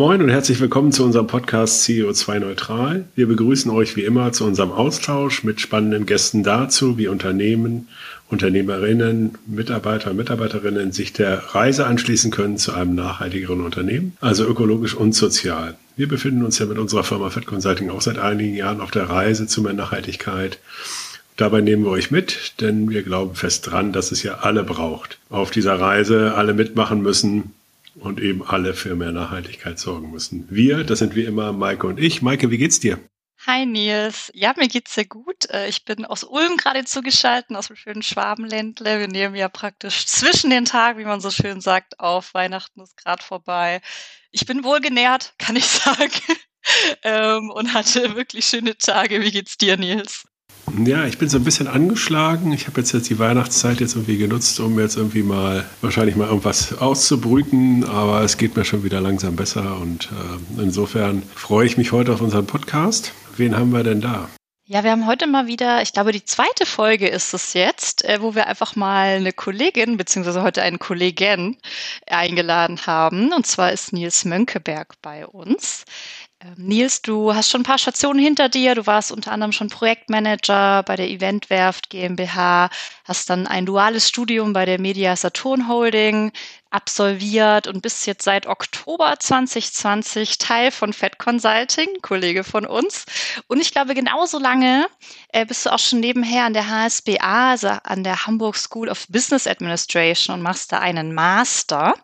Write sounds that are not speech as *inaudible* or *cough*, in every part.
Moin und herzlich willkommen zu unserem Podcast CEO2 Neutral. Wir begrüßen euch wie immer zu unserem Austausch mit spannenden Gästen dazu, wie Unternehmen, Unternehmerinnen, Mitarbeiter, Mitarbeiterinnen sich der Reise anschließen können zu einem nachhaltigeren Unternehmen, also ökologisch und sozial. Wir befinden uns ja mit unserer Firma Fed Consulting auch seit einigen Jahren auf der Reise zu mehr Nachhaltigkeit. Dabei nehmen wir euch mit, denn wir glauben fest dran, dass es ja alle braucht. Auf dieser Reise alle mitmachen müssen, und eben alle für mehr Nachhaltigkeit sorgen müssen. Wir, das sind wie immer Maike und ich. Maike, wie geht's dir? Hi Nils. Ja, mir geht's sehr gut. Äh, ich bin aus Ulm gerade zugeschaltet, aus dem schönen Schwabenländle. Wir nehmen ja praktisch zwischen den Tagen, wie man so schön sagt, auf. Weihnachten ist gerade vorbei. Ich bin wohlgenährt, kann ich *laughs* sagen. Ähm, und hatte wirklich schöne Tage. Wie geht's dir, Nils? Ja, ich bin so ein bisschen angeschlagen. Ich habe jetzt, jetzt die Weihnachtszeit jetzt irgendwie genutzt, um jetzt irgendwie mal wahrscheinlich mal irgendwas auszubrüten, aber es geht mir schon wieder langsam besser und äh, insofern freue ich mich heute auf unseren Podcast. Wen haben wir denn da? Ja, wir haben heute mal wieder, ich glaube, die zweite Folge ist es jetzt, äh, wo wir einfach mal eine Kollegin, beziehungsweise heute einen Kollegen eingeladen haben. Und zwar ist Nils Mönkeberg bei uns. Ähm, Nils, du hast schon ein paar Stationen hinter dir. Du warst unter anderem schon Projektmanager bei der Eventwerft GmbH, hast dann ein duales Studium bei der Media Saturn Holding absolviert und bist jetzt seit Oktober 2020 Teil von Fed Consulting, Kollege von uns. Und ich glaube, genauso lange äh, bist du auch schon nebenher an der HSBA, also an der Hamburg School of Business Administration und machst da einen Master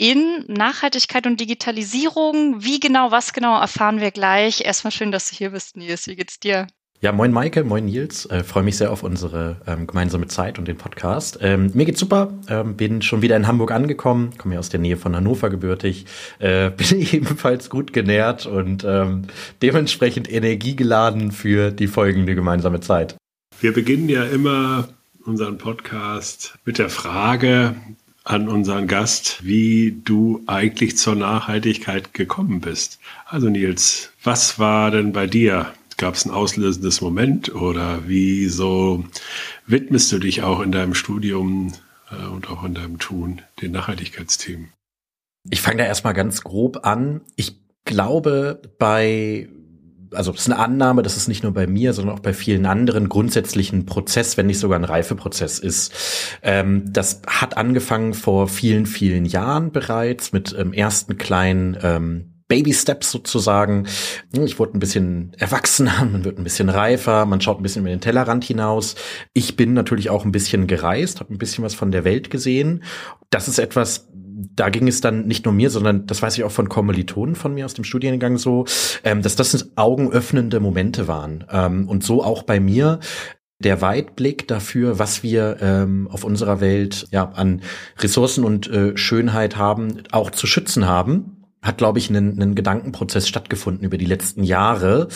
in Nachhaltigkeit und Digitalisierung. Wie genau, was genau erfahren wir gleich. Erstmal schön, dass du hier bist, Nils. Wie geht's dir? Ja, moin Maike, moin Nils. Äh, Freue mich sehr auf unsere ähm, gemeinsame Zeit und den Podcast. Ähm, mir geht's super. Ähm, bin schon wieder in Hamburg angekommen. Komme ja aus der Nähe von Hannover gebürtig. Äh, *laughs* bin ebenfalls gut genährt und ähm, dementsprechend energiegeladen für die folgende gemeinsame Zeit. Wir beginnen ja immer unseren Podcast mit der Frage, an unseren Gast, wie du eigentlich zur Nachhaltigkeit gekommen bist. Also Nils, was war denn bei dir? Gab es ein auslösendes Moment oder wieso widmest du dich auch in deinem Studium äh, und auch in deinem Tun den Nachhaltigkeitsthemen? Ich fange da erstmal ganz grob an. Ich glaube, bei also das ist eine Annahme, dass es nicht nur bei mir, sondern auch bei vielen anderen grundsätzlichen Prozess, wenn nicht sogar ein Reifeprozess ist. Ähm, das hat angefangen vor vielen, vielen Jahren bereits mit ähm, ersten kleinen ähm, Baby Steps sozusagen. Ich wurde ein bisschen erwachsener, *laughs* man wird ein bisschen reifer, man schaut ein bisschen über den Tellerrand hinaus. Ich bin natürlich auch ein bisschen gereist, habe ein bisschen was von der Welt gesehen. Das ist etwas, da ging es dann nicht nur mir, sondern das weiß ich auch von Kommilitonen von mir aus dem Studiengang so, ähm, dass das augenöffnende Momente waren. Ähm, und so auch bei mir der Weitblick dafür, was wir ähm, auf unserer Welt ja an Ressourcen und äh, Schönheit haben, auch zu schützen haben hat, glaube ich, einen, einen Gedankenprozess stattgefunden über die letzten Jahre,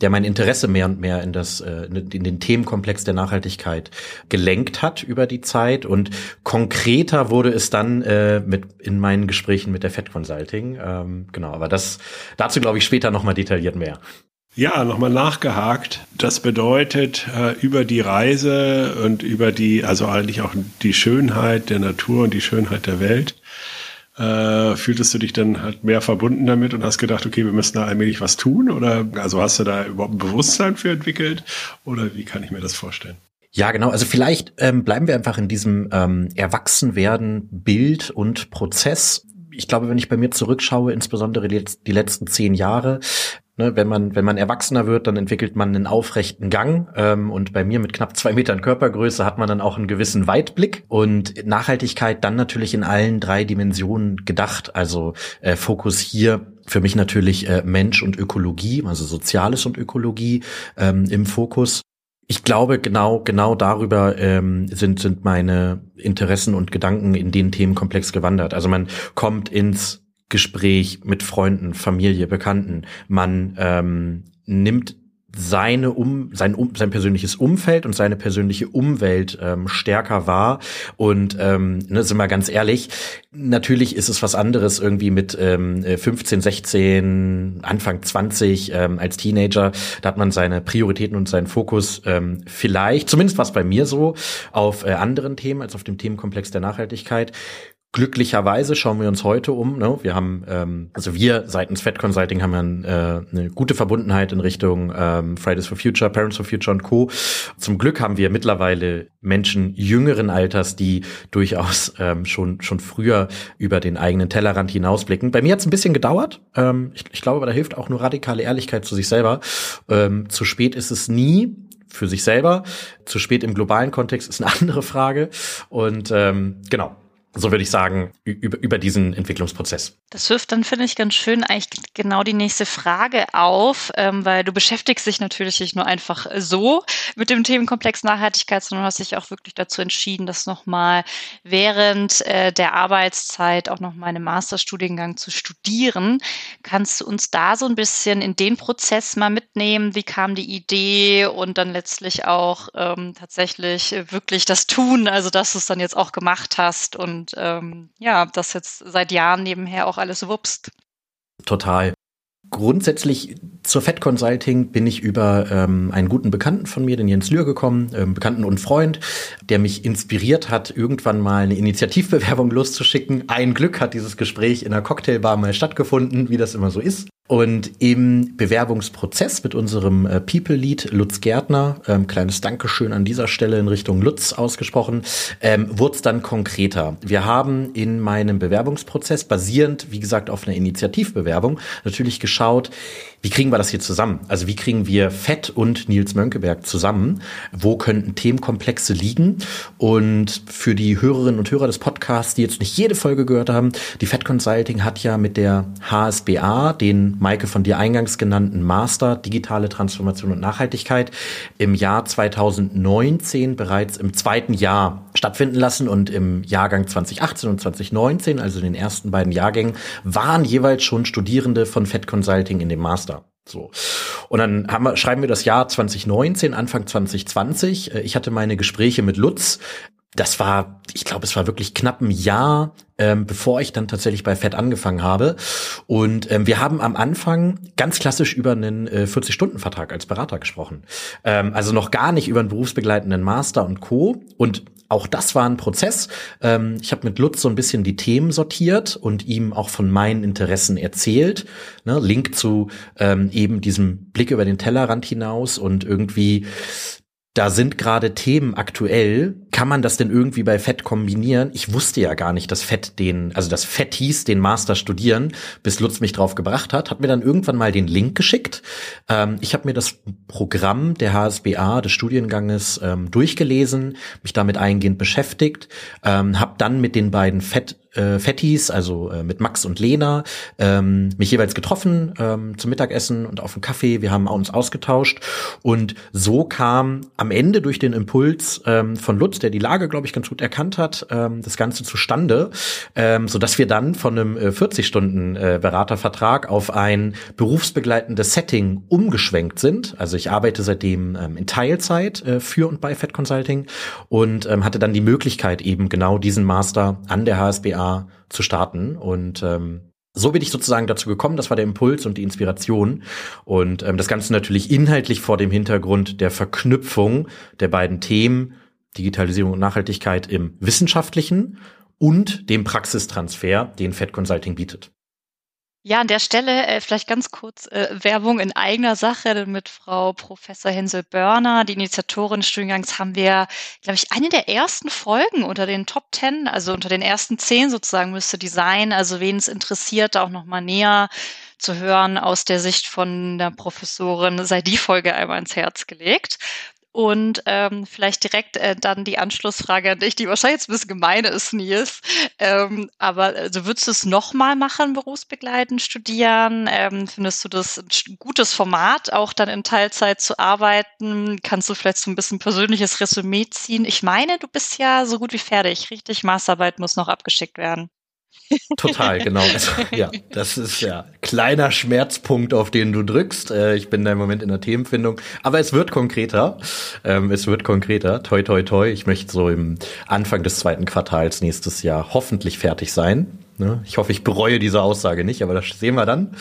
der mein Interesse mehr und mehr in das, äh, in den Themenkomplex der Nachhaltigkeit gelenkt hat über die Zeit. Und konkreter wurde es dann äh, mit in meinen Gesprächen mit der Fed Consulting. Ähm, genau, aber das dazu glaube ich später nochmal detailliert mehr. Ja, nochmal nachgehakt. Das bedeutet, äh, über die Reise und über die, also eigentlich auch die Schönheit der Natur und die Schönheit der Welt, äh, fühltest du dich dann halt mehr verbunden damit und hast gedacht, okay, wir müssen da allmählich was tun? Oder also hast du da überhaupt ein Bewusstsein für entwickelt? Oder wie kann ich mir das vorstellen? Ja, genau. Also vielleicht ähm, bleiben wir einfach in diesem ähm, Erwachsenwerden Bild und Prozess. Ich glaube, wenn ich bei mir zurückschaue, insbesondere die letzten zehn Jahre, Ne, wenn man wenn man erwachsener wird, dann entwickelt man einen aufrechten Gang ähm, und bei mir mit knapp zwei Metern Körpergröße hat man dann auch einen gewissen Weitblick und Nachhaltigkeit dann natürlich in allen drei Dimensionen gedacht. Also äh, Fokus hier für mich natürlich äh, Mensch und Ökologie, also Soziales und Ökologie ähm, im Fokus. Ich glaube, genau, genau darüber ähm, sind, sind meine Interessen und Gedanken in den Themenkomplex gewandert. Also man kommt ins Gespräch mit Freunden, Familie, Bekannten. Man ähm, nimmt seine um sein um sein persönliches Umfeld und seine persönliche Umwelt ähm, stärker wahr. Und ähm, ne, sind wir ganz ehrlich natürlich ist es was anderes irgendwie mit ähm, 15 16 Anfang 20 ähm, als Teenager. Da hat man seine Prioritäten und seinen Fokus ähm, vielleicht zumindest was bei mir so auf äh, anderen Themen als auf dem Themenkomplex der Nachhaltigkeit Glücklicherweise schauen wir uns heute um. Ne? Wir haben, ähm, also wir seitens Fed Consulting haben ja äh, eine gute Verbundenheit in Richtung ähm, Fridays for Future, Parents for Future und Co. Zum Glück haben wir mittlerweile Menschen jüngeren Alters, die durchaus ähm, schon schon früher über den eigenen Tellerrand hinausblicken. Bei mir hat es ein bisschen gedauert. Ähm, ich, ich glaube, aber da hilft auch nur radikale Ehrlichkeit zu sich selber. Ähm, zu spät ist es nie für sich selber. Zu spät im globalen Kontext ist eine *laughs* andere Frage. Und ähm, genau, so würde ich sagen, über, über diesen Entwicklungsprozess. Das wirft dann, finde ich, ganz schön eigentlich genau die nächste Frage auf, ähm, weil du beschäftigst dich natürlich nicht nur einfach so mit dem Themenkomplex Nachhaltigkeit, sondern hast dich auch wirklich dazu entschieden, das nochmal während äh, der Arbeitszeit auch nochmal einen Masterstudiengang zu studieren. Kannst du uns da so ein bisschen in den Prozess mal mitnehmen? Wie kam die Idee und dann letztlich auch ähm, tatsächlich wirklich das Tun, also dass du es dann jetzt auch gemacht hast und und ähm, ja, das jetzt seit Jahren nebenher auch alles wupst. Total. Grundsätzlich zur Fed Consulting bin ich über ähm, einen guten Bekannten von mir, den Jens Lühr, gekommen, ähm, Bekannten und Freund, der mich inspiriert hat, irgendwann mal eine Initiativbewerbung loszuschicken. Ein Glück hat dieses Gespräch in einer Cocktailbar mal stattgefunden, wie das immer so ist. Und im Bewerbungsprozess mit unserem äh, People Lead Lutz Gärtner, ähm, kleines Dankeschön an dieser Stelle in Richtung Lutz ausgesprochen, ähm, wurde es dann konkreter. Wir haben in meinem Bewerbungsprozess basierend, wie gesagt, auf einer Initiativbewerbung natürlich geschaut, wie kriegen wir das hier zusammen? Also wie kriegen wir Fett und Nils Mönckeberg zusammen? Wo könnten Themenkomplexe liegen? Und für die Hörerinnen und Hörer des Podcasts, die jetzt nicht jede Folge gehört haben, die Fett Consulting hat ja mit der HSBA den Maike von dir eingangs genannten Master Digitale Transformation und Nachhaltigkeit im Jahr 2019 bereits im zweiten Jahr stattfinden lassen und im Jahrgang 2018 und 2019, also in den ersten beiden Jahrgängen, waren jeweils schon Studierende von Fed Consulting in dem Master. So. Und dann haben wir, schreiben wir das Jahr 2019, Anfang 2020. Ich hatte meine Gespräche mit Lutz das war, ich glaube, es war wirklich knapp ein Jahr, ähm, bevor ich dann tatsächlich bei FED angefangen habe. Und ähm, wir haben am Anfang ganz klassisch über einen äh, 40-Stunden-Vertrag als Berater gesprochen. Ähm, also noch gar nicht über einen berufsbegleitenden Master und Co. Und auch das war ein Prozess. Ähm, ich habe mit Lutz so ein bisschen die Themen sortiert und ihm auch von meinen Interessen erzählt. Ne, Link zu ähm, eben diesem Blick über den Tellerrand hinaus und irgendwie da sind gerade Themen aktuell. Kann man das denn irgendwie bei Fett kombinieren? Ich wusste ja gar nicht, dass Fett den, also dass Fett hieß, den Master studieren, bis Lutz mich drauf gebracht hat. Hat mir dann irgendwann mal den Link geschickt. Ähm, ich habe mir das Programm der HSBA des Studienganges ähm, durchgelesen, mich damit eingehend beschäftigt, ähm, habe dann mit den beiden Fett äh, Fettis, also äh, mit Max und Lena, ähm, mich jeweils getroffen ähm, zum Mittagessen und auf dem Kaffee. Wir haben uns ausgetauscht und so kam am Ende durch den Impuls ähm, von Lutz, der die Lage, glaube ich, ganz gut erkannt hat, ähm, das Ganze zustande, ähm, so dass wir dann von einem äh, 40 Stunden äh, Beratervertrag auf ein berufsbegleitendes Setting umgeschwenkt sind. Also ich arbeite seitdem ähm, in Teilzeit äh, für und bei Fed Consulting und ähm, hatte dann die Möglichkeit eben genau diesen Master an der HSBA GmbH zu starten. Und ähm, so bin ich sozusagen dazu gekommen. Das war der Impuls und die Inspiration. Und ähm, das Ganze natürlich inhaltlich vor dem Hintergrund der Verknüpfung der beiden Themen Digitalisierung und Nachhaltigkeit im wissenschaftlichen und dem Praxistransfer, den Fed Consulting bietet. Ja, an der Stelle äh, vielleicht ganz kurz äh, Werbung in eigener Sache mit Frau Professor Hensel Börner, die Initiatorin des Studiengangs, haben wir, glaube ich, eine der ersten Folgen unter den Top Ten, also unter den ersten zehn sozusagen müsste die sein. Also wen es interessiert, auch nochmal näher zu hören aus der Sicht von der Professorin, sei die Folge einmal ins Herz gelegt. Und ähm, vielleicht direkt äh, dann die Anschlussfrage an dich, die wahrscheinlich jetzt ein bisschen gemein ist, Nils. Ähm, aber also würdest du es nochmal machen, berufsbegleitend studieren? Ähm, findest du das ein gutes Format, auch dann in Teilzeit zu arbeiten? Kannst du vielleicht so ein bisschen persönliches Resümee ziehen? Ich meine, du bist ja so gut wie fertig, richtig? Maßarbeit muss noch abgeschickt werden. Total, genau. *laughs* Also, ja, das ist ja kleiner Schmerzpunkt, auf den du drückst. Äh, ich bin da im Moment in der Themenfindung, aber es wird konkreter. Ähm, es wird konkreter. Toi, toi, toi. Ich möchte so im Anfang des zweiten Quartals nächstes Jahr hoffentlich fertig sein. Ne? Ich hoffe, ich bereue diese Aussage nicht, aber das sehen wir dann.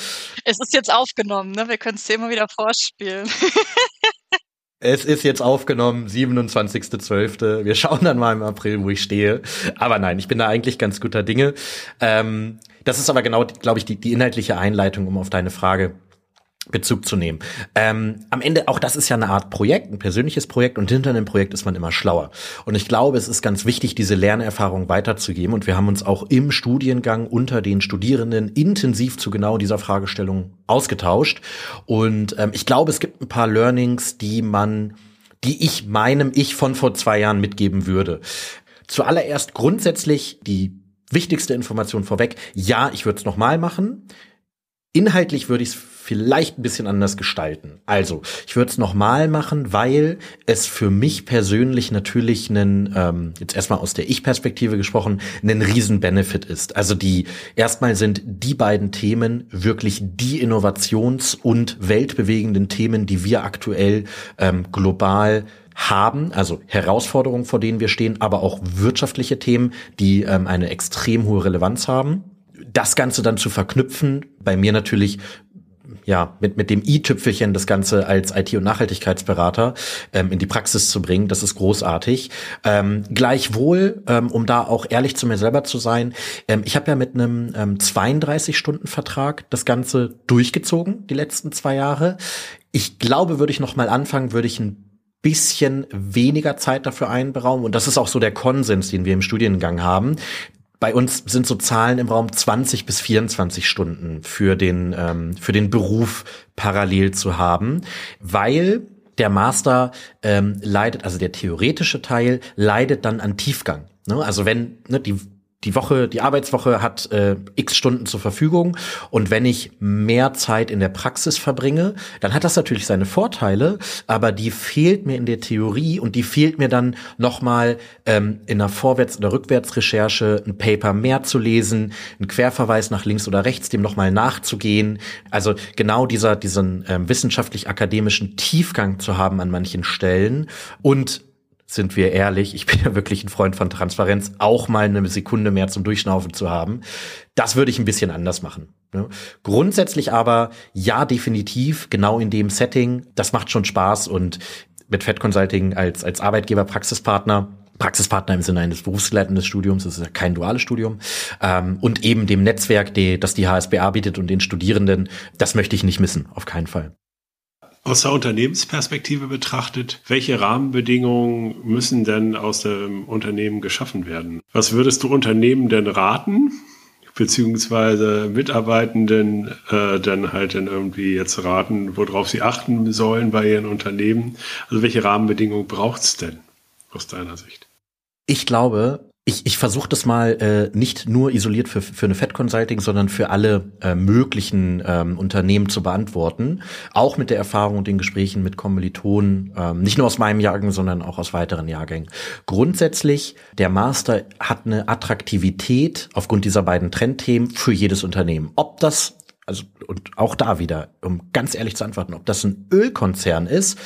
Es ist jetzt aufgenommen, ne? Wir können es dir immer wieder vorspielen. *laughs* Es ist jetzt aufgenommen, 27.12. Wir schauen dann mal im April, wo ich stehe. Aber nein, ich bin da eigentlich ganz guter Dinge. Ähm, das ist aber genau, glaube ich, die, die inhaltliche Einleitung, um auf deine Frage Bezug zu nehmen. Ähm, am Ende, auch das ist ja eine Art Projekt, ein persönliches Projekt und hinter einem Projekt ist man immer schlauer. Und ich glaube, es ist ganz wichtig, diese Lernerfahrung weiterzugeben und wir haben uns auch im Studiengang unter den Studierenden intensiv zu genau dieser Fragestellung ausgetauscht. Und ähm, ich glaube, es gibt ein paar Learnings, die man, die ich meinem Ich von vor zwei Jahren mitgeben würde. Zuallererst grundsätzlich die wichtigste Information vorweg. Ja, ich würde es nochmal machen. Inhaltlich würde ich es vielleicht ein bisschen anders gestalten. Also, ich würde es nochmal machen, weil es für mich persönlich natürlich einen, ähm, jetzt erstmal aus der Ich-Perspektive gesprochen, einen riesen Benefit ist. Also die, erstmal sind die beiden Themen wirklich die Innovations- und weltbewegenden Themen, die wir aktuell ähm, global haben, also Herausforderungen, vor denen wir stehen, aber auch wirtschaftliche Themen, die ähm, eine extrem hohe Relevanz haben das Ganze dann zu verknüpfen, bei mir natürlich ja, mit, mit dem i-Tüpfelchen das Ganze als IT- und Nachhaltigkeitsberater ähm, in die Praxis zu bringen, das ist großartig. Ähm, gleichwohl, ähm, um da auch ehrlich zu mir selber zu sein, ähm, ich habe ja mit einem ähm, 32-Stunden-Vertrag das Ganze durchgezogen, die letzten zwei Jahre. Ich glaube, würde ich noch mal anfangen, würde ich ein bisschen weniger Zeit dafür einberaumen. Und das ist auch so der Konsens, den wir im Studiengang haben bei uns sind so Zahlen im Raum 20 bis 24 Stunden für den, ähm, für den Beruf parallel zu haben, weil der Master ähm, leidet, also der theoretische Teil leidet dann an Tiefgang. Ne? Also wenn ne, die die Woche, die Arbeitswoche hat äh, x Stunden zur Verfügung und wenn ich mehr Zeit in der Praxis verbringe, dann hat das natürlich seine Vorteile, aber die fehlt mir in der Theorie und die fehlt mir dann nochmal ähm, in einer Vorwärts- oder Rückwärtsrecherche ein Paper mehr zu lesen, ein Querverweis nach links oder rechts, dem nochmal nachzugehen. Also genau dieser, diesen ähm, wissenschaftlich-akademischen Tiefgang zu haben an manchen Stellen und sind wir ehrlich, ich bin ja wirklich ein Freund von Transparenz, auch mal eine Sekunde mehr zum Durchschnaufen zu haben. Das würde ich ein bisschen anders machen. Ne? Grundsätzlich aber, ja, definitiv, genau in dem Setting, das macht schon Spaß und mit Fed Consulting als, als Arbeitgeber, Praxispartner, Praxispartner im Sinne eines berufsgeleitenden Studiums, das ist ja kein duales Studium, ähm, und eben dem Netzwerk, die, das die HSBA bietet und den Studierenden, das möchte ich nicht missen, auf keinen Fall. Aus der Unternehmensperspektive betrachtet, welche Rahmenbedingungen müssen denn aus dem Unternehmen geschaffen werden? Was würdest du Unternehmen denn raten, beziehungsweise Mitarbeitenden äh, dann halt dann irgendwie jetzt raten, worauf sie achten sollen bei ihren Unternehmen? Also welche Rahmenbedingungen braucht es denn aus deiner Sicht? Ich glaube, ich, ich versuche das mal äh, nicht nur isoliert für, für eine Fed Consulting, sondern für alle äh, möglichen ähm, Unternehmen zu beantworten. Auch mit der Erfahrung und den Gesprächen mit Kommilitonen, ähm, nicht nur aus meinem Jahrgang, sondern auch aus weiteren Jahrgängen. Grundsätzlich, der Master hat eine Attraktivität aufgrund dieser beiden Trendthemen für jedes Unternehmen. Ob das also und auch da wieder, um ganz ehrlich zu antworten, ob das ein Ölkonzern ist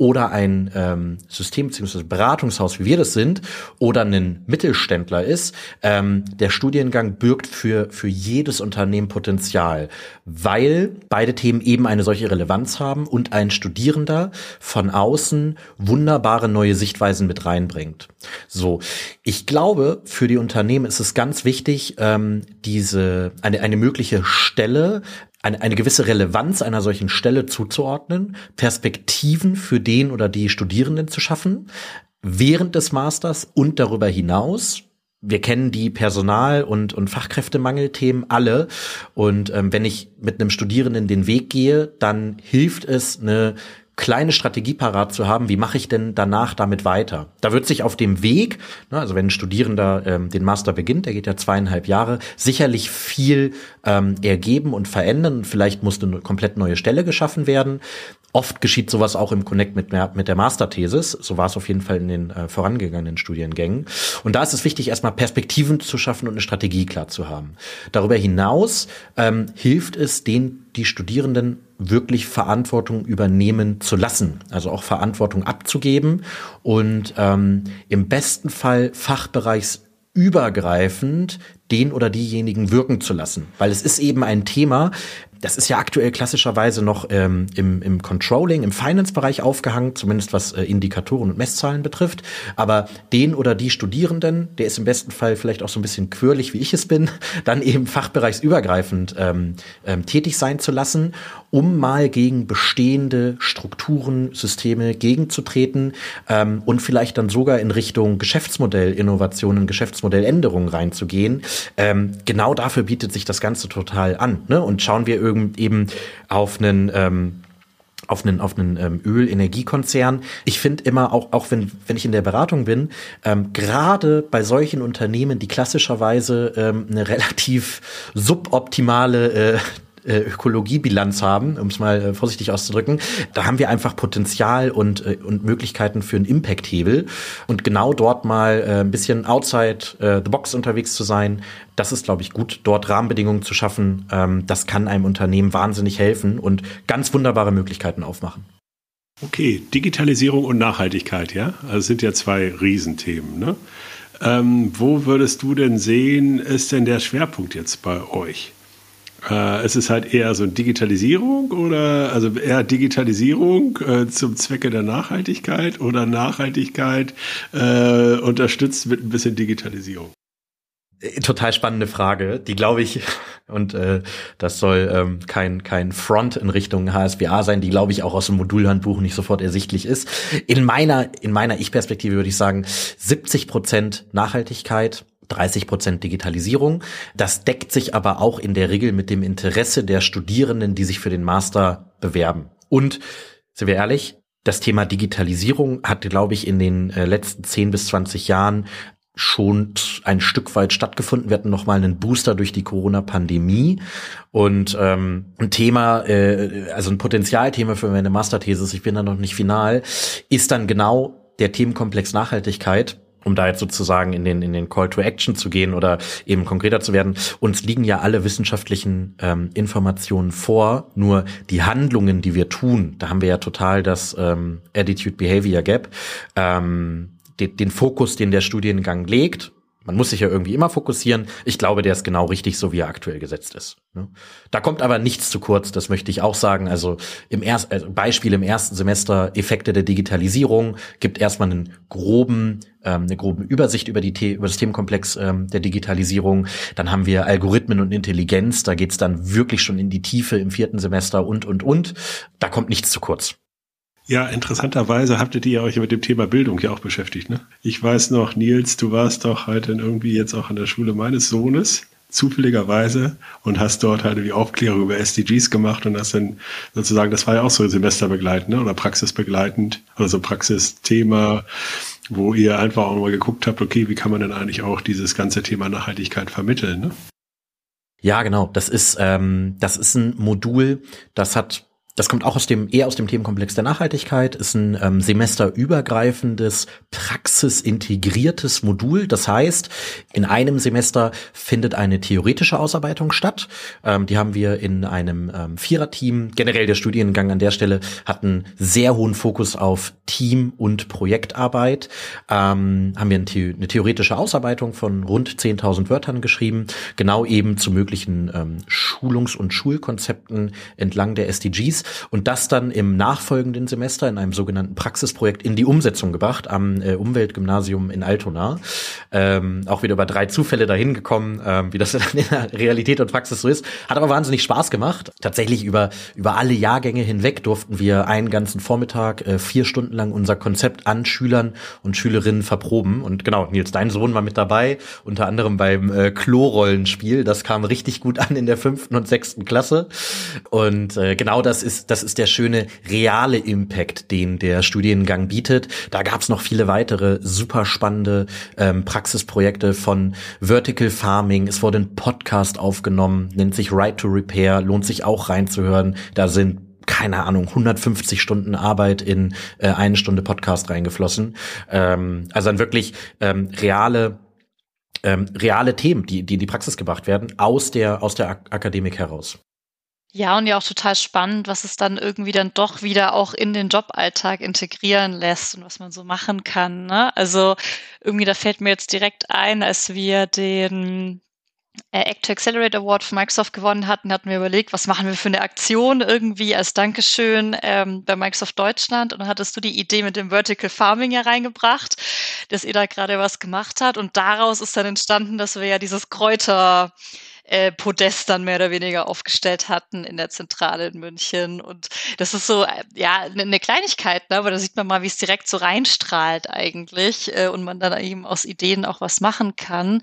oder ein ähm, System bzw. Beratungshaus, wie wir das sind, oder ein Mittelständler ist, ähm, der Studiengang birgt für, für jedes Unternehmen Potenzial, weil beide Themen eben eine solche Relevanz haben und ein Studierender von außen wunderbare neue Sichtweisen mit reinbringt. So, ich glaube, für die Unternehmen ist es ganz wichtig, ähm, diese eine, eine mögliche Stelle eine, eine gewisse Relevanz einer solchen Stelle zuzuordnen, Perspektiven für den oder die Studierenden zu schaffen, während des Masters und darüber hinaus. Wir kennen die Personal- und, und Fachkräftemangelthemen alle. Und ähm, wenn ich mit einem Studierenden den Weg gehe, dann hilft es, eine kleine Strategie parat zu haben, wie mache ich denn danach damit weiter? Da wird sich auf dem Weg, ne, also wenn ein Studierender ähm, den Master beginnt, der geht ja zweieinhalb Jahre, sicherlich viel ähm, ergeben und verändern. Vielleicht muss eine komplett neue Stelle geschaffen werden. Oft geschieht sowas auch im Connect mit, mit der Masterthesis. So war es auf jeden Fall in den äh, vorangegangenen Studiengängen. Und da ist es wichtig, erstmal Perspektiven zu schaffen und eine Strategie klar zu haben. Darüber hinaus ähm, hilft es, den die Studierenden wirklich Verantwortung übernehmen zu lassen, also auch Verantwortung abzugeben und ähm, im besten Fall fachbereichsübergreifend den oder diejenigen wirken zu lassen. Weil es ist eben ein Thema, das ist ja aktuell klassischerweise noch ähm, im, im Controlling, im Finance-Bereich aufgehangen, zumindest was äh, Indikatoren und Messzahlen betrifft. Aber den oder die Studierenden, der ist im besten Fall vielleicht auch so ein bisschen quirlig, wie ich es bin, *laughs* dann eben fachbereichsübergreifend ähm, ähm, tätig sein zu lassen, um mal gegen bestehende Strukturen, Systeme gegenzutreten ähm, und vielleicht dann sogar in Richtung Geschäftsmodellinnovationen, Geschäftsmodelländerungen reinzugehen. Ähm, genau dafür bietet sich das Ganze total an. Ne? Und schauen wir eben auf einen ähm, auf einen auf einen ähm, Ölenergiekonzern. Ich finde immer auch auch wenn wenn ich in der Beratung bin, ähm, gerade bei solchen Unternehmen, die klassischerweise ähm, eine relativ suboptimale äh, Ökologiebilanz haben, um es mal äh, vorsichtig auszudrücken, da haben wir einfach Potenzial und, äh, und Möglichkeiten für einen Impact-Hebel. Und genau dort mal ein bisschen outside the box unterwegs zu sein, das ist, glaube ich, gut, dort Rahmenbedingungen zu schaffen. Ähm, das kann einem Unternehmen wahnsinnig helfen und ganz wunderbare Möglichkeiten aufmachen. Okay, Digitalisierung und Nachhaltigkeit, ja? Also sind ja zwei Riesenthemen, ne? Ähm, wo würdest du denn sehen, ist denn der Schwerpunkt jetzt bei euch? Äh, es ist halt eher so Digitalisierung oder also eher Digitalisierung äh, zum Zwecke der Nachhaltigkeit oder Nachhaltigkeit äh, unterstützt mit ein bisschen Digitalisierung? Äh, total spannende Frage, die glaube ich, *laughs* und äh, das soll ähm, kein, kein Front in Richtung HSBA sein, die glaube ich auch aus dem Modulhandbuch nicht sofort ersichtlich ist. In meiner, in meiner Ich-Perspektive würde ich sagen, 70 Prozent Nachhaltigkeit, 30 Prozent Digitalisierung. Das deckt sich aber auch in der Regel mit dem Interesse der Studierenden, die sich für den Master bewerben. Und, sind wir ehrlich, das Thema Digitalisierung hat, glaube ich, in den äh, letzten 10 bis 20 Jahren schon ein Stück weit stattgefunden. Wir hatten noch mal einen Booster durch die Corona-Pandemie und ähm, ein Thema, äh, also ein Potenzialthema für meine Masterthesis, ich bin da noch nicht final, ist dann genau der Themenkomplex Nachhaltigkeit um da jetzt sozusagen in den in den Call to Action zu gehen oder eben konkreter zu werden. Uns liegen ja alle wissenschaftlichen ähm, Informationen vor, nur die Handlungen, die wir tun, da haben wir ja total das ähm, Attitude Behavior Gap, ähm, den, den Fokus, den der Studiengang legt man muss sich ja irgendwie immer fokussieren. Ich glaube, der ist genau richtig, so wie er aktuell gesetzt ist. Ne? Da kommt aber nichts zu kurz, das möchte ich auch sagen. Also im ersten also Beispiel im ersten Semester Effekte der Digitalisierung gibt erstmal einen groben, ähm, eine grobe Übersicht über die über das Themenkomplex ähm, der Digitalisierung. Dann haben wir Algorithmen und Intelligenz. Da geht's dann wirklich schon in die Tiefe im vierten Semester und und und. Da kommt nichts zu kurz. Ja, interessanterweise habtet ihr euch mit dem Thema Bildung ja auch beschäftigt. Ne? Ich weiß noch, Nils, du warst doch halt dann irgendwie jetzt auch an der Schule meines Sohnes zufälligerweise und hast dort halt die Aufklärung über SDGs gemacht und hast dann sozusagen, das war ja auch so semesterbegleitend ne? oder praxisbegleitend, also Praxisthema, wo ihr einfach auch mal geguckt habt, okay, wie kann man denn eigentlich auch dieses ganze Thema Nachhaltigkeit vermitteln? Ne? Ja, genau. Das ist ähm, das ist ein Modul, das hat das kommt auch aus dem eher aus dem Themenkomplex der Nachhaltigkeit, ist ein ähm, semesterübergreifendes, praxisintegriertes Modul. Das heißt, in einem Semester findet eine theoretische Ausarbeitung statt. Ähm, die haben wir in einem ähm, Viererteam. Generell der Studiengang an der Stelle hat einen sehr hohen Fokus auf Team- und Projektarbeit. Ähm, haben wir eine, eine, theoretische Ausarbeitung von rund 10.000 Wörtern geschrieben, genau eben zu möglichen ähm, Schulungs- und Schulkonzepten entlang der SDGs und das dann im nachfolgenden Semester in einem sogenannten Praxisprojekt in die Umsetzung gebracht am äh, Umweltgymnasium in Altona. Ähm, auch wieder über drei Zufälle dahin gekommen, ähm, wie das dann *laughs* in der Realität und Praxis so ist. Hat aber wahnsinnig Spaß gemacht. Tatsächlich über, über alle Jahrgänge hinweg durften wir einen ganzen Vormittag, äh, vier Stunden lang unser Konzept an Schülern und Schülerinnen verproben. Und genau, Nils, dein Sohn war mit dabei, unter anderem beim äh, Klorollenspiel. Das kam richtig gut an in der fünften und sechsten Klasse. Und äh, genau das ist das ist der schöne reale Impact, den der Studiengang bietet. Da gab es noch viele weitere super spannende ähm, Praxisprojekte von Vertical Farming. Es wurde ein Podcast aufgenommen, nennt sich Right to Repair, lohnt sich auch reinzuhören. Da sind keine Ahnung, 150 Stunden Arbeit in äh, eine Stunde Podcast reingeflossen. Ähm, also dann wirklich ähm, reale ähm, reale Themen, die, die in die Praxis gebracht werden, aus der, aus der Akademik heraus. Ja, und ja auch total spannend, was es dann irgendwie dann doch wieder auch in den Joballtag integrieren lässt und was man so machen kann. Ne? Also irgendwie, da fällt mir jetzt direkt ein, als wir den äh, Act to Accelerate Award von Microsoft gewonnen hatten, hatten wir überlegt, was machen wir für eine Aktion irgendwie als Dankeschön ähm, bei Microsoft Deutschland. Und dann hattest du die Idee mit dem Vertical Farming ja reingebracht, dass ihr da gerade was gemacht hat. Und daraus ist dann entstanden, dass wir ja dieses Kräuter äh, Podest dann mehr oder weniger aufgestellt hatten in der Zentrale in München. Und das ist so, äh, ja, eine ne Kleinigkeit, ne? aber da sieht man mal, wie es direkt so reinstrahlt eigentlich äh, und man dann eben aus Ideen auch was machen kann.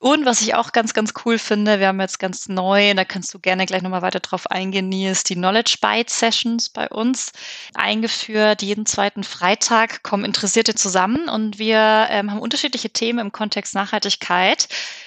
Und was ich auch ganz, ganz cool finde, wir haben jetzt ganz neu, da kannst du gerne gleich nochmal weiter drauf eingehen, Nils, die Knowledge Byte Sessions bei uns eingeführt. Jeden zweiten Freitag kommen Interessierte zusammen und wir ähm, haben unterschiedliche Themen im Kontext Nachhaltigkeit,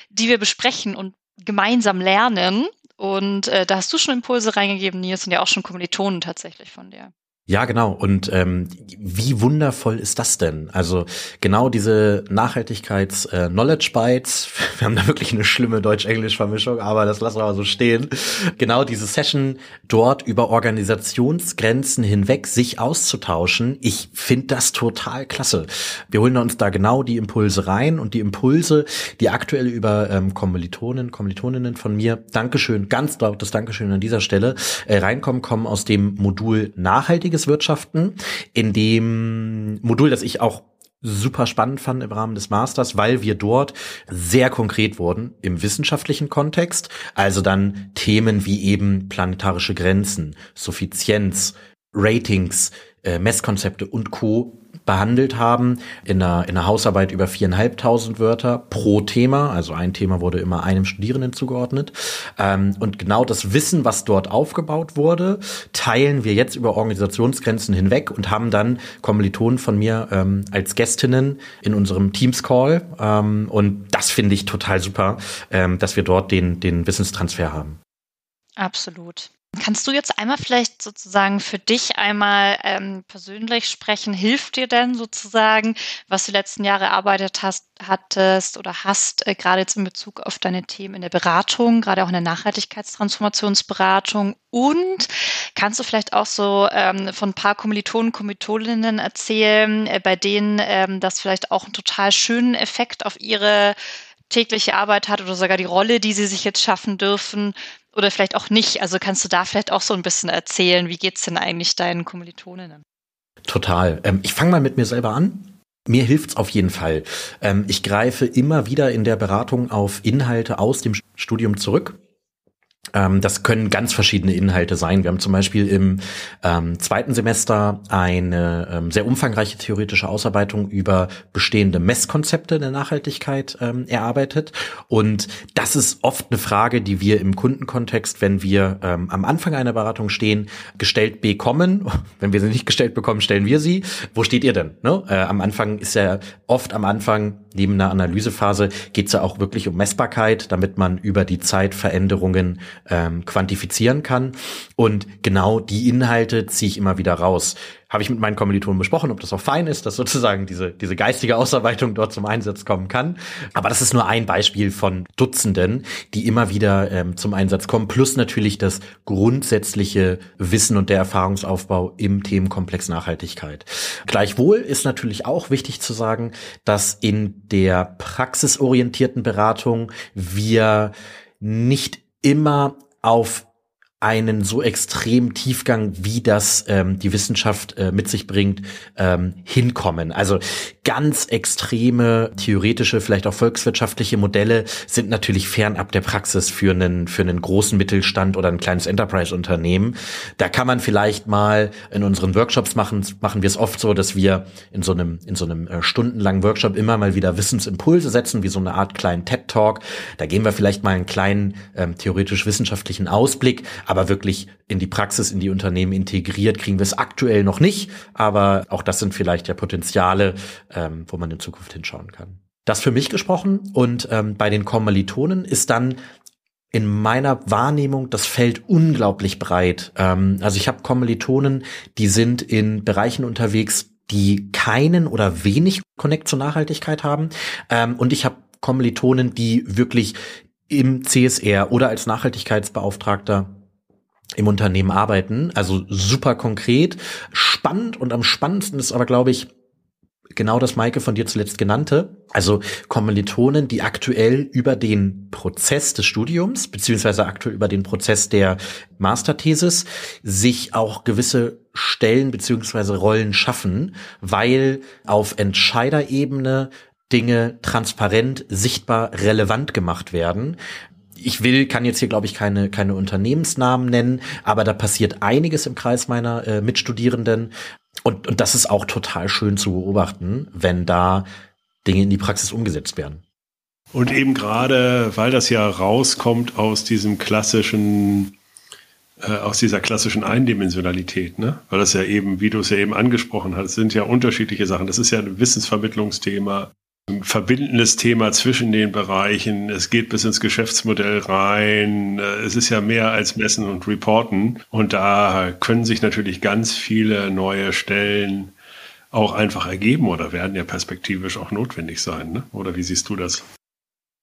die wir besprechen und gemeinsam lernen. Und äh, da hast du schon Impulse reingegeben, Nils, und ja auch schon Kommilitonen tatsächlich von dir. Ja, genau. Und ähm, wie wundervoll ist das denn? Also genau diese Nachhaltigkeits-Knowledge-Bytes, äh, *laughs* wir haben da wirklich eine schlimme Deutsch-Englisch-Vermischung, aber das lassen wir mal so stehen. Genau diese Session dort über Organisationsgrenzen hinweg sich auszutauschen, ich finde das total klasse. Wir holen uns da genau die Impulse rein und die Impulse, die aktuell über ähm, Kommilitonen, Kommilitoninnen von mir, Dankeschön, ganz lautes Dankeschön an dieser Stelle, äh, reinkommen, kommen aus dem Modul Nachhaltige nachhaltiges Wirtschaften, in dem Modul, das ich auch super spannend fand im Rahmen des Masters, weil wir dort sehr konkret wurden im wissenschaftlichen Kontext, also dann Themen wie eben planetarische Grenzen, Suffizienz, Ratings, äh, Messkonzepte und Co behandelt haben, in einer, in einer Hausarbeit über viereinhalbtausend Wörter pro Thema. Also ein Thema wurde immer einem Studierenden zugeordnet. Ähm, und genau das Wissen, was dort aufgebaut wurde, teilen wir jetzt über Organisationsgrenzen hinweg und haben dann Kommilitonen von mir ähm, als Gästinnen in unserem Teams-Call. Ähm, und das finde ich total super, ähm, dass wir dort den, den Wissenstransfer haben. Absolut. Kannst du jetzt einmal vielleicht sozusagen für dich einmal ähm, persönlich sprechen? Hilft dir denn sozusagen, was du die letzten Jahre erarbeitet hast, hattest oder hast, äh, gerade jetzt in Bezug auf deine Themen in der Beratung, gerade auch in der Nachhaltigkeitstransformationsberatung? Und kannst du vielleicht auch so ähm, von ein paar Kommilitonen, Kommilitoninnen erzählen, äh, bei denen ähm, das vielleicht auch einen total schönen Effekt auf ihre tägliche Arbeit hat oder sogar die Rolle, die sie sich jetzt schaffen dürfen, oder vielleicht auch nicht. Also kannst du da vielleicht auch so ein bisschen erzählen, wie geht's denn eigentlich deinen Kommilitoninnen? Total. Ähm, ich fange mal mit mir selber an. Mir hilft's auf jeden Fall. Ähm, ich greife immer wieder in der Beratung auf Inhalte aus dem Studium zurück. Ähm, das können ganz verschiedene Inhalte sein. Wir haben zum Beispiel im ähm, zweiten Semester eine ähm, sehr umfangreiche theoretische Ausarbeitung über bestehende Messkonzepte der Nachhaltigkeit ähm, erarbeitet. Und das ist oft eine Frage, die wir im Kundenkontext, wenn wir ähm, am Anfang einer Beratung stehen, gestellt bekommen. *laughs* Wenn wir sie nicht gestellt bekommen, stellen wir sie. Wo steht ihr denn? Ne? Äh, am Anfang ist ja oft am Anfang neben einer Analysephase geht es ja auch wirklich um Messbarkeit, damit man über die Zeit Veränderungen ähm, quantifizieren kann. Und genau die Inhalte ziehe ich immer wieder raus. Habe ich mit meinen Kommilitonen besprochen, ob das auch fein ist, dass sozusagen diese, diese geistige Ausarbeitung dort zum Einsatz kommen kann. Aber das ist nur ein Beispiel von Dutzenden, die immer wieder ähm, zum Einsatz kommen. Plus natürlich das grundsätzliche Wissen und der Erfahrungsaufbau im Themenkomplex Nachhaltigkeit. Gleichwohl ist natürlich auch wichtig zu sagen, dass in der praxisorientierten Beratung wir nicht immer auf einen so extremen Tiefgang, wie das ähm, die Wissenschaft äh, mit sich bringt, ähm, hinkommen. Also ganz extreme theoretische, vielleicht auch volkswirtschaftliche Modelle sind natürlich fernab der Praxis für einen für einen großen Mittelstand oder ein kleines Enterprise-Unternehmen. Da kann man vielleicht mal in unseren Workshops machen, machen wir es oft so, dass wir in so einem in so einem äh, stundenlangen Workshop immer mal wieder Wissensimpulse setzen, wie so eine Art kleinen TED Talk. Da gehen wir vielleicht mal einen kleinen ähm, theoretisch-wissenschaftlichen Ausblick aber wirklich in die Praxis, in die Unternehmen integriert, kriegen wir es aktuell noch nicht. Aber auch das sind vielleicht ja Potenziale, ähm, wo man in Zukunft hinschauen kann. Das für mich gesprochen und ähm, bei den Kommilitonen ist dann in meiner Wahrnehmung das Feld unglaublich breit. Ähm, also ich habe Kommilitonen, die sind in Bereichen unterwegs, die keinen oder wenig Connect zur Nachhaltigkeit haben. Ähm, und ich habe Kommilitonen, die wirklich im CSR oder als Nachhaltigkeitsbeauftragter im Unternehmen arbeiten. Also super konkret, spannend und am spannendsten ist aber, glaube ich, genau das Maike von dir zuletzt genannte. Also Kommilitonen, die aktuell über den Prozess des Studiums, beziehungsweise aktuell über den Prozess der Masterthesis, sich auch gewisse Stellen beziehungsweise Rollen schaffen, weil auf Entscheiderebene Dinge transparent, sichtbar, relevant gemacht werden. Ich will, kann jetzt hier, glaube ich, keine, keine Unternehmensnamen nennen, aber da passiert einiges im Kreis meiner äh, Mitstudierenden. Und, und das ist auch total schön zu beobachten, wenn da Dinge in die Praxis umgesetzt werden. Und eben gerade, weil das ja rauskommt aus diesem klassischen, äh, aus dieser klassischen Eindimensionalität, ne? Weil das ja eben, wie du es ja eben angesprochen hast, sind ja unterschiedliche Sachen. Das ist ja ein Wissensvermittlungsthema ein verbindendes Thema zwischen den Bereichen. Es geht bis ins Geschäftsmodell rein. Es ist ja mehr als Messen und Reporten. Und da können sich natürlich ganz viele neue Stellen auch einfach ergeben oder werden ja perspektivisch auch notwendig sein. Ne? Oder wie siehst du das?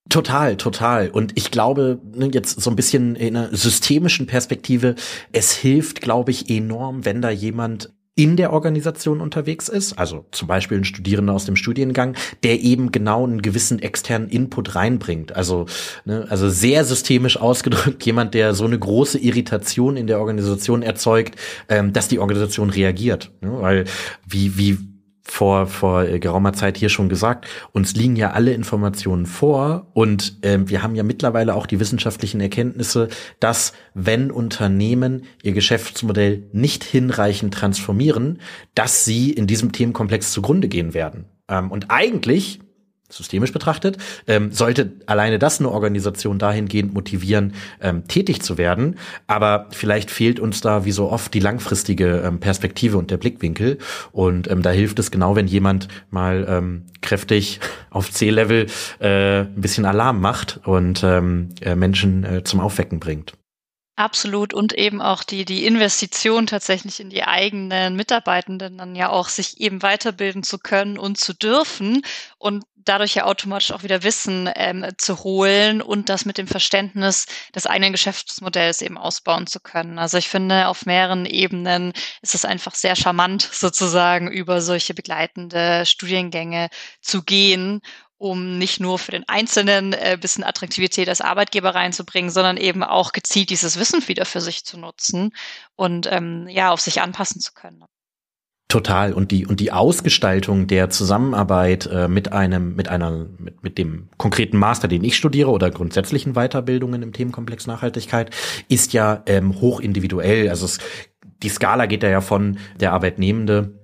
Total, total. Und ich glaube, ne, jetzt so ein bisschen in einer systemischen Perspektive, es hilft, glaube ich, enorm, wenn da jemand in der Organisation unterwegs ist, also zum Beispiel ein Studierender aus dem Studiengang, der eben genau einen gewissen externen Input reinbringt. Also, ne, also sehr systemisch ausgedrückt, *laughs* jemand, der so eine große Irritation in der Organisation erzeugt, ähm, dass die Organisation reagiert. Ne? Weil wie, wie vor, vor äh, geraumer Zeit hier schon gesagt, uns liegen ja alle Informationen vor und ähm, wir haben ja mittlerweile auch die wissenschaftlichen Erkenntnisse, dass wenn Unternehmen ihr Geschäftsmodell nicht hinreichend transformieren, dass sie in diesem Themenkomplex zugrunde gehen werden. Ähm, und eigentlich systemisch betrachtet, ähm, sollte alleine das eine Organisation dahingehend motivieren, ähm, tätig zu werden. Aber vielleicht fehlt uns da wie so oft die langfristige ähm, Perspektive und der Blickwinkel. Und ähm, da hilft es genau, wenn jemand mal ähm, kräftig *laughs* auf C-Level äh, ein bisschen Alarm macht und ähm, äh, Menschen äh, zum Aufwecken bringt. Absolut und eben auch die, die Investition tatsächlich in die eigenen Mitarbeitenden dann ja auch sich eben weiterbilden zu können und zu dürfen und dadurch ja automatisch auch wieder Wissen ähm, zu holen und das mit dem Verständnis des eigenen Geschäftsmodells eben ausbauen zu können. Also ich finde, auf mehreren Ebenen ist es einfach sehr charmant, *laughs* sozusagen über solche begleitende Studiengänge zu gehen um nicht nur für den Einzelnen äh, bisschen Attraktivität als Arbeitgeber reinzubringen, sondern eben auch gezielt dieses Wissen wieder für sich zu nutzen und ähm, ja, auf sich anpassen zu können. Total. Und die, und die Ausgestaltung der Zusammenarbeit äh, mit einem, mit einer, mit, mit dem konkreten Master, den ich studiere oder grundsätzlichen Weiterbildungen im Themenkomplex Nachhaltigkeit, ist ja ähm, hoch individuell. Also es, die Skala geht da ja von der Arbeitnehmende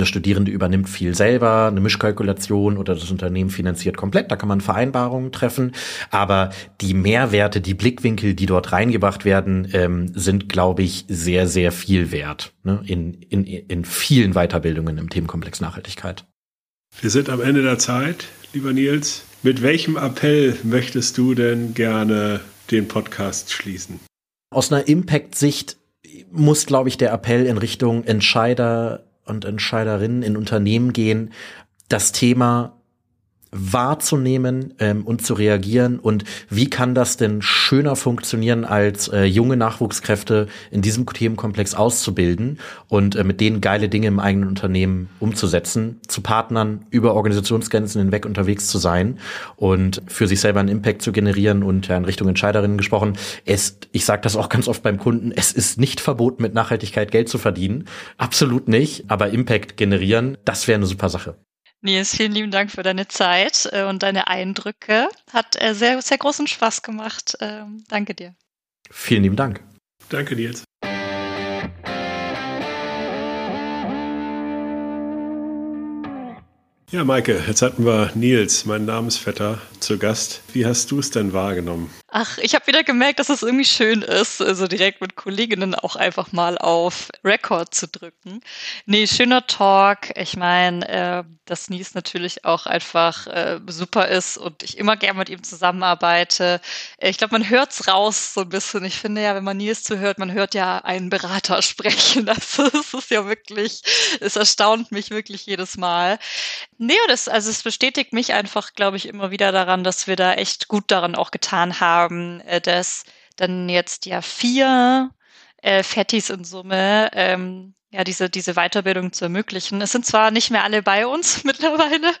der Studierende übernimmt viel selber, eine Mischkalkulation oder das Unternehmen finanziert komplett, da kann man Vereinbarungen treffen. Aber die Mehrwerte, die Blickwinkel, die dort reingebracht werden, ähm, sind, glaube ich, sehr, sehr viel wert ne? in, in, in vielen Weiterbildungen im Themenkomplex Nachhaltigkeit. Wir sind am Ende der Zeit, lieber Nils. Mit welchem Appell möchtest du denn gerne den Podcast schließen? Aus einer Impact-Sicht muss, glaube ich, der Appell in Richtung Entscheider und Entscheiderinnen in Unternehmen gehen, das Thema wahrzunehmen ähm, und zu reagieren und wie kann das denn schöner funktionieren, als äh, junge Nachwuchskräfte in diesem Themenkomplex auszubilden und äh, mit denen geile Dinge im eigenen Unternehmen umzusetzen, zu Partnern über Organisationsgrenzen hinweg unterwegs zu sein und für sich selber einen Impact zu generieren und ja, in Richtung Entscheiderinnen gesprochen. Es, ich sage das auch ganz oft beim Kunden, es ist nicht verboten, mit Nachhaltigkeit Geld zu verdienen. Absolut nicht, aber Impact generieren, das wäre eine super Sache. Nils, vielen lieben Dank für deine Zeit äh, und deine Eindrücke. Hat äh, sehr, sehr großen Spaß gemacht. Ähm, danke dir. Vielen lieben Dank. Danke, Nils. Ja, Maike, jetzt hatten wir Nils, mein Namensvetter, zu Gast. Wie hast du es denn wahrgenommen? Ach, ich habe wieder gemerkt, dass es irgendwie schön ist, also direkt mit Kolleginnen auch einfach mal auf Record zu drücken. Nee, schöner Talk. Ich meine, äh, dass Nies natürlich auch einfach äh, super ist und ich immer gern mit ihm zusammenarbeite. Ich glaube, man hört's raus so ein bisschen. Ich finde ja, wenn man Nies zuhört, man hört ja einen Berater *laughs* sprechen. Das ist ja wirklich, es erstaunt mich wirklich jedes Mal. Nee, das, also es bestätigt mich einfach, glaube ich, immer wieder daran, dass wir da echt gut daran auch getan haben, äh, dass dann jetzt ja vier äh, Fettis in Summe ähm, ja, diese, diese Weiterbildung zu ermöglichen. Es sind zwar nicht mehr alle bei uns *laughs* mittlerweile,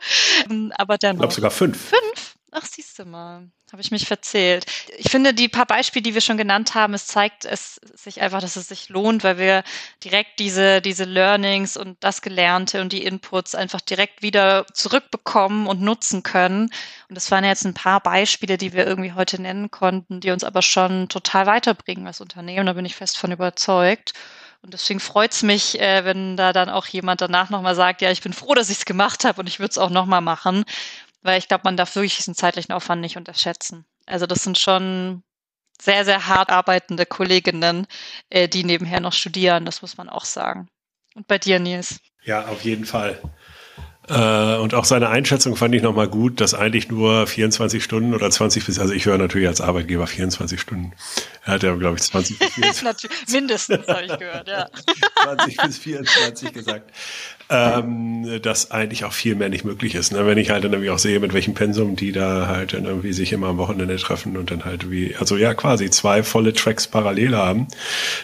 ähm, aber dennoch. Ich glaube sogar fünf. Fünf? Ach, siehst du mal. Habe ich mich verzählt. Ich finde, die paar Beispiele, die wir schon genannt haben, es zeigt es sich einfach, dass es sich lohnt, weil wir direkt diese, diese Learnings und das Gelernte und die Inputs einfach direkt wieder zurückbekommen und nutzen können. Und das waren jetzt ein paar Beispiele, die wir irgendwie heute nennen konnten, die uns aber schon total weiterbringen als Unternehmen. Da bin ich fest von überzeugt. Und deswegen freut es mich, äh, wenn da dann auch jemand danach nochmal sagt, ja, ich bin froh, dass ich es gemacht habe und ich würde es auch nochmal machen. Weil ich glaube, man darf wirklich diesen zeitlichen Aufwand nicht unterschätzen. Also das sind schon sehr, sehr hart arbeitende Kolleginnen, äh, die nebenher noch studieren, das muss man auch sagen. Und bei dir, Nils? Ja, auf jeden Fall. Äh, und auch seine Einschätzung fand ich nochmal gut, dass eigentlich nur 24 Stunden oder 20 bis, also ich höre natürlich als Arbeitgeber 24 Stunden. Er hat ja, glaube ich, 20 bis *laughs* 24. Mindestens, habe ich gehört, ja. *laughs* 20 bis 24 gesagt ähm, dass eigentlich auch viel mehr nicht möglich ist. Ne? Wenn ich halt dann irgendwie auch sehe, mit welchem Pensum die da halt dann irgendwie sich immer am Wochenende treffen und dann halt wie, also ja, quasi zwei volle Tracks parallel haben.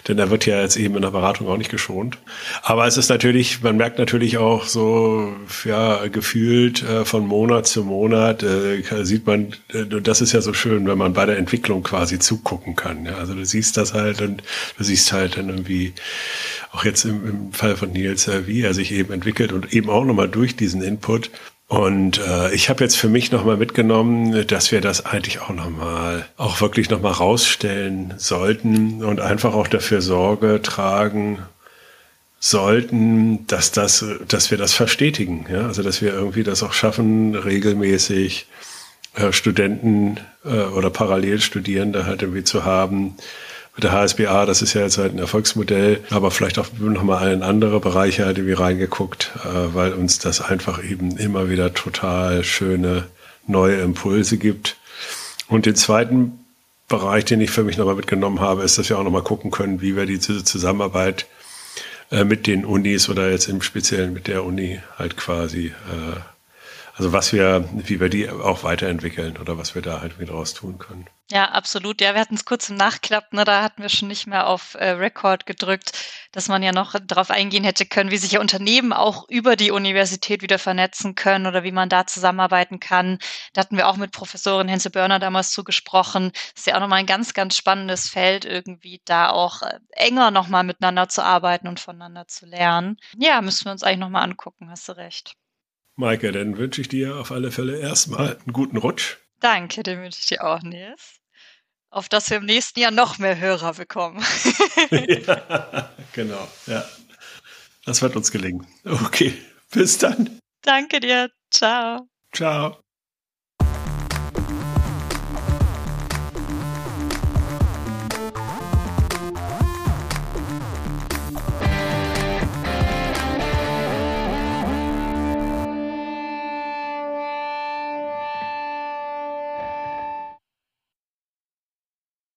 Denn da wird ja jetzt eben in der Beratung auch nicht geschont. Aber es ist natürlich, man merkt natürlich auch so, ja, gefühlt äh, von Monat zu Monat äh, sieht man, äh, das ist ja so schön, wenn man bei der Entwicklung quasi zugucken kann. Ja? Also du siehst das halt und du siehst halt dann irgendwie, auch jetzt im, im Fall von Nils, äh, wie er sich eben entwickelt und eben auch nochmal durch diesen Input. Und äh, ich habe jetzt für mich nochmal mitgenommen, dass wir das eigentlich auch nochmal, auch wirklich nochmal rausstellen sollten und einfach auch dafür Sorge tragen sollten, dass das, dass wir das verstetigen, ja, also dass wir irgendwie das auch schaffen, regelmäßig äh, Studenten äh, oder Parallelstudierende halt irgendwie zu haben, der HSBA, das ist ja jetzt halt ein Erfolgsmodell, aber vielleicht auch nochmal in andere Bereiche halt irgendwie reingeguckt, äh, weil uns das einfach eben immer wieder total schöne neue Impulse gibt. Und den zweiten Bereich, den ich für mich nochmal mitgenommen habe, ist, dass wir auch nochmal gucken können, wie wir diese Zusammenarbeit äh, mit den Unis oder jetzt im Speziellen mit der Uni halt quasi äh, also was wir, wie wir die auch weiterentwickeln oder was wir da halt wieder raus tun können. Ja, absolut. Ja, wir hatten es kurz im Nachklapp, ne, da hatten wir schon nicht mehr auf äh, Record gedrückt, dass man ja noch darauf eingehen hätte können, wie sich ja Unternehmen auch über die Universität wieder vernetzen können oder wie man da zusammenarbeiten kann. Da hatten wir auch mit Professorin Hense Börner damals zugesprochen. Das ist ja auch nochmal ein ganz, ganz spannendes Feld, irgendwie da auch äh, enger nochmal miteinander zu arbeiten und voneinander zu lernen. Ja, müssen wir uns eigentlich nochmal angucken, hast du recht. Maike, dann wünsche ich dir auf alle Fälle erstmal einen guten Rutsch. Danke, den wünsche ich dir auch, Nils. Auf dass wir im nächsten Jahr noch mehr Hörer bekommen. *laughs* ja, genau, ja. Das wird uns gelingen. Okay, bis dann. Danke dir. Ciao. Ciao.